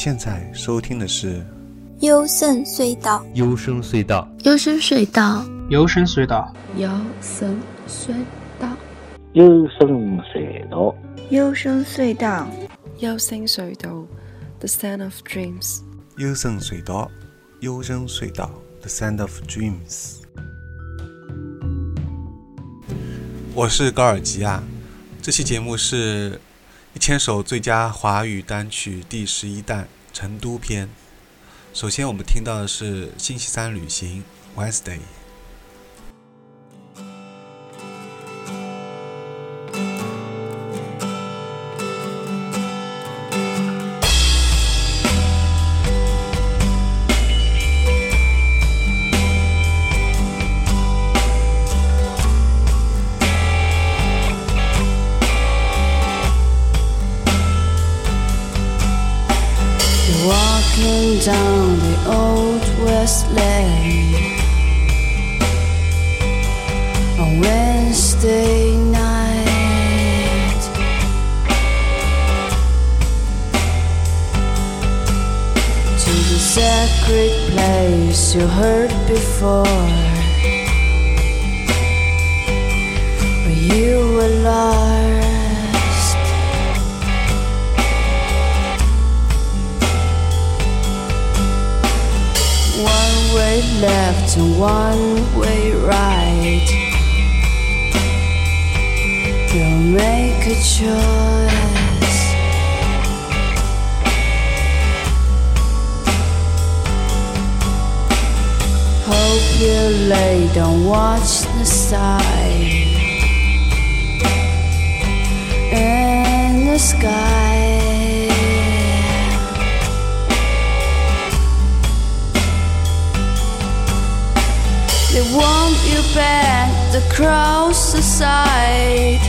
现在收听的是《幽深隧道》。幽深隧道，幽深隧道，幽深隧道，幽深隧道，幽深隧道，幽深隧道，幽深隧道，The Sound of Dreams。幽深隧道，幽深隧道，The Sound of Dreams。我是高尔基啊，这期节目是。一千首最佳华语单曲第十一弹成都篇。首先，我们听到的是《星期三旅行》（Wednesday）。Down the old west lane on Wednesday night. To the sacred place you heard before. Where you were lost. Left and one way right. You'll make a choice. Hope you lay down, watch the side in the sky. Want you back across the side.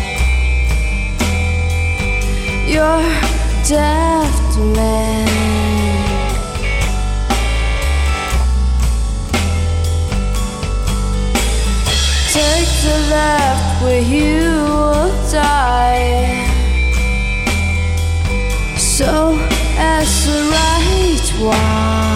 You're deaf to man. Take the left where you will die. So as the right one.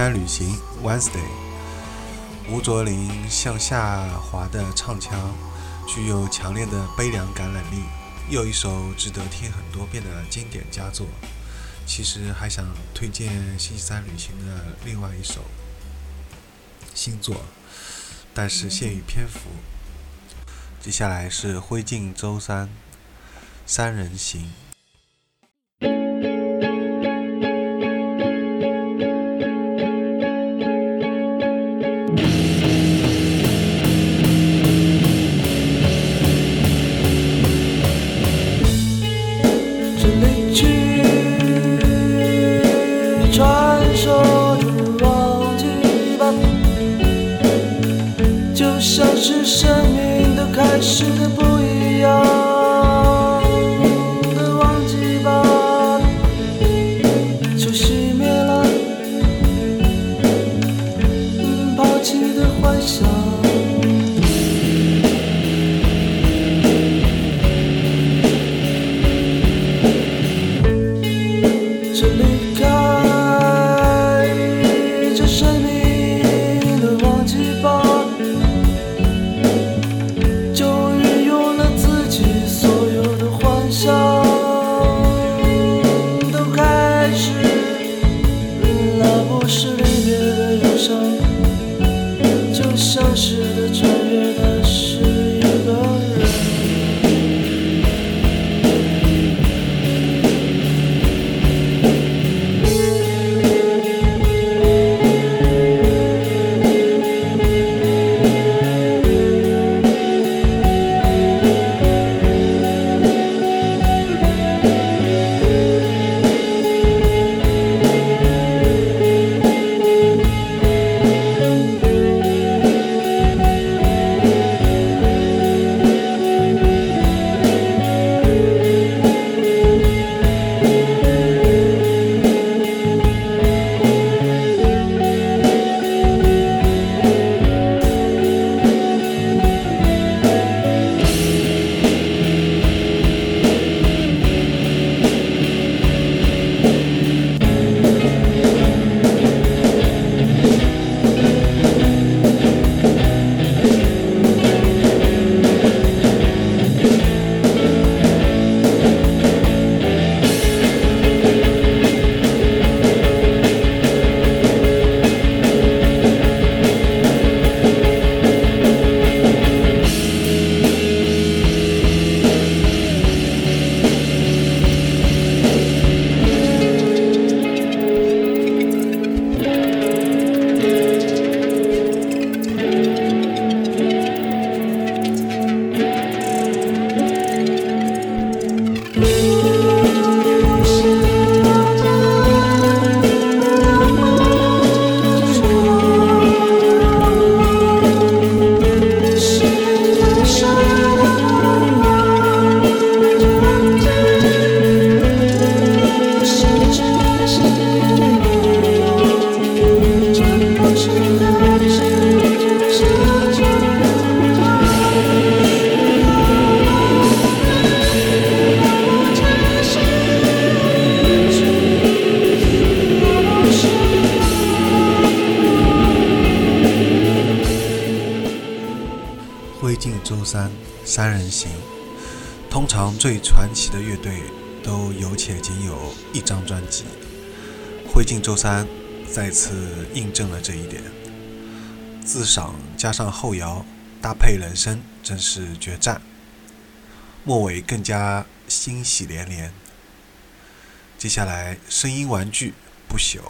三旅行 Wednesday，吴卓林向下滑的唱腔具有强烈的悲凉感染力，又一首值得听很多遍的经典佳作。其实还想推荐星期三旅行的另外一首新作，但是限于篇幅。接下来是灰烬周三三人行。手。灰烬周三三人行，通常最传奇的乐队都有且仅有一张专辑。灰烬周三再次印证了这一点。自赏加上后摇搭配人声，真是绝赞。末尾更加欣喜连连。接下来，声音玩具不朽。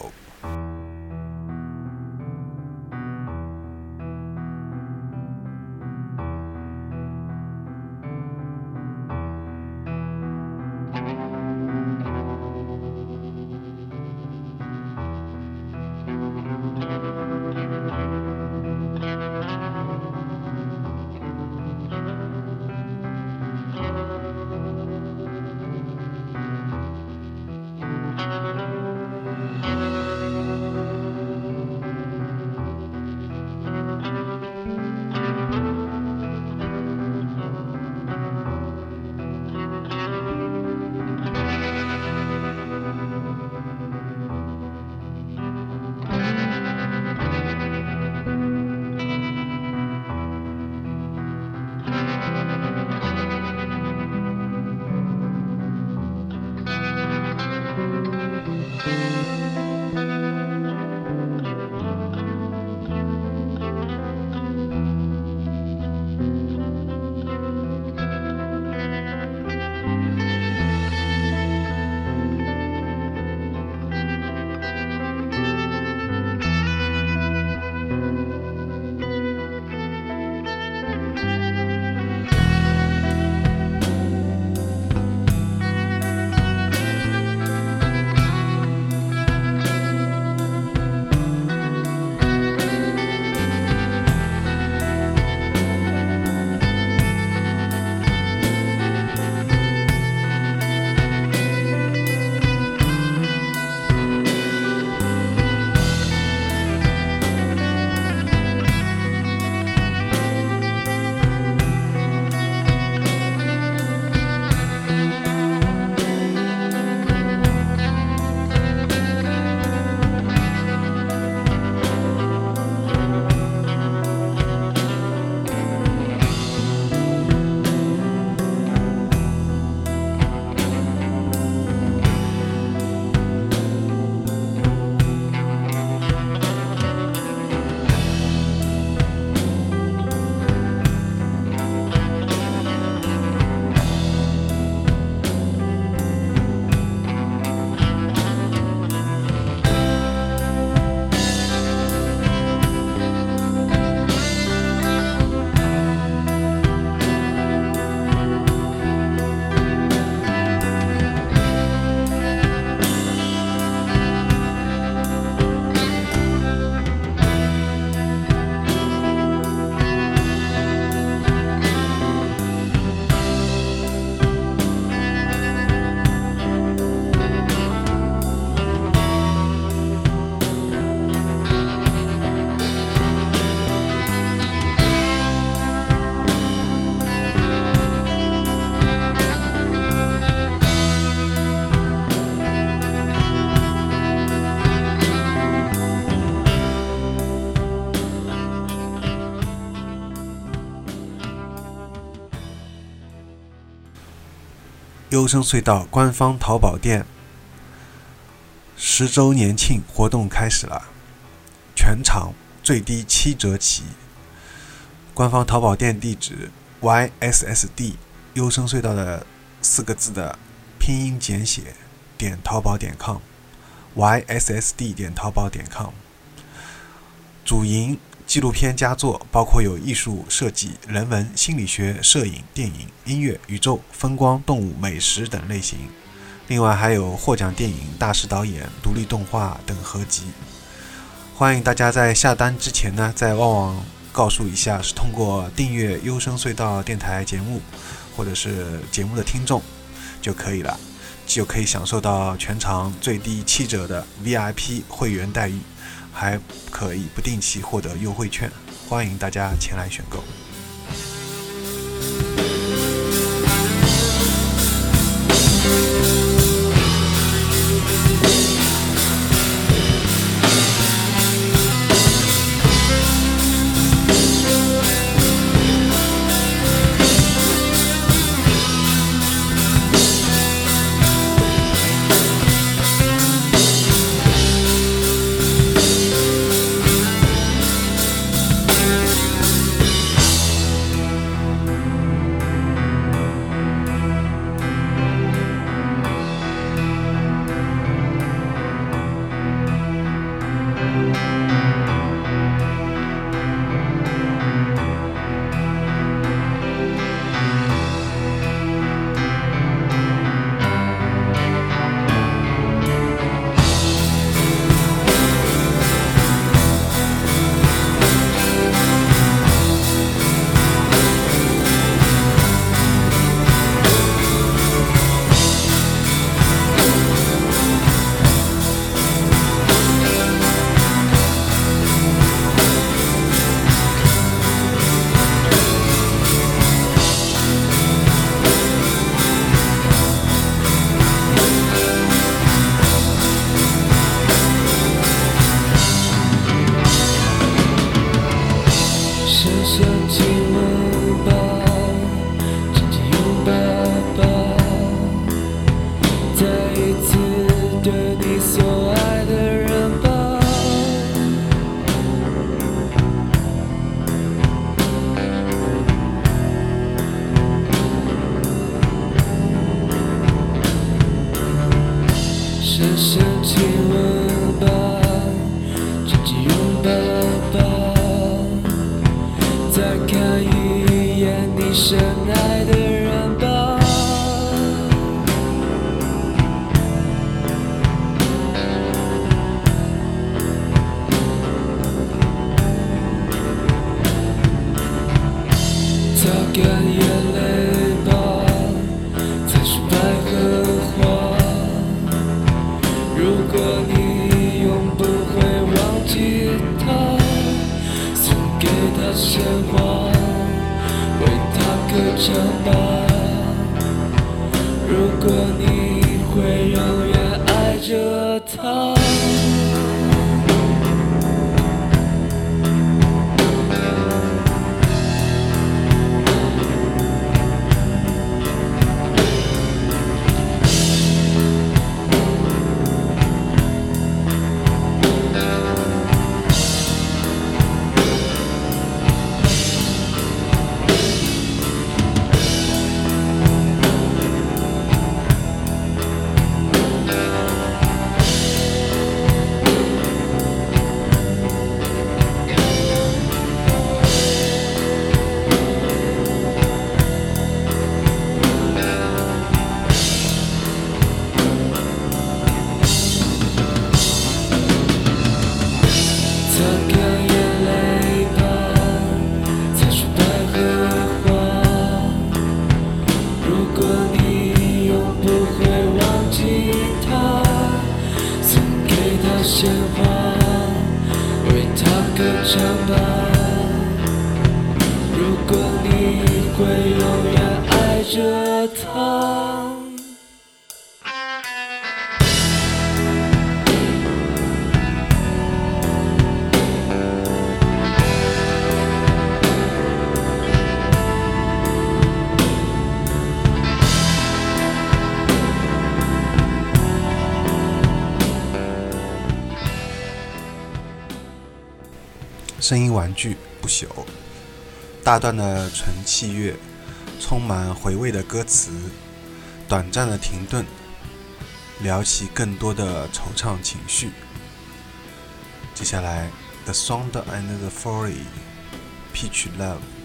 优声隧道官方淘宝店十周年庆活动开始了，全场最低七折起。官方淘宝店地址：yssd 优声隧道的四个字的拼音简写点淘宝点 com，yssd 点淘宝点 com。主营纪录片佳作，包括有艺术设计、人文、心理学、摄影、电影、音乐、宇宙、风光、动物、美食等类型。另外还有获奖电影、大师导演、独立动画等合集。欢迎大家在下单之前呢，在旺旺告诉一下，是通过订阅优声隧道电台节目，或者是节目的听众就可以了，就可以享受到全场最低七折的 VIP 会员待遇。还可以不定期获得优惠券，欢迎大家前来选购。talk. somebody 声音玩具不朽，大段的纯器乐，充满回味的歌词，短暂的停顿，撩起更多的惆怅情绪。接下来，The Sound and the Fury，Peach Love。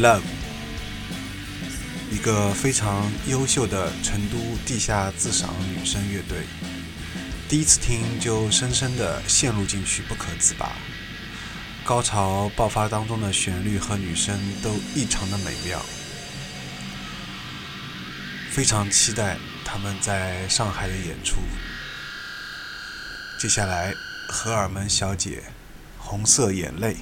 Love，一个非常优秀的成都地下自赏女生乐队。第一次听就深深的陷入进去，不可自拔。高潮爆发当中的旋律和女声都异常的美妙，非常期待他们在上海的演出。接下来，荷尔蒙小姐。红色眼泪。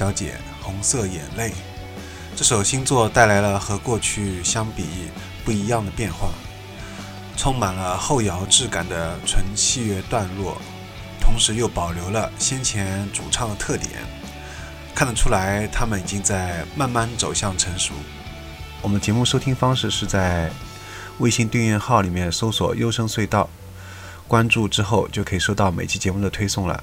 小姐，红色眼泪。这首新作带来了和过去相比不一样的变化，充满了后摇质感的纯器乐段落，同时又保留了先前主唱的特点。看得出来，他们已经在慢慢走向成熟。我们节目收听方式是在微信订阅号里面搜索“优声隧道”，关注之后就可以收到每期节目的推送了。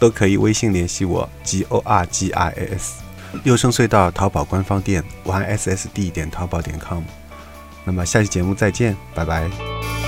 都可以微信联系我，g o r g i s 六声隧道淘宝官方店 y s s d 点淘宝点 com。那么下期节目再见，拜拜。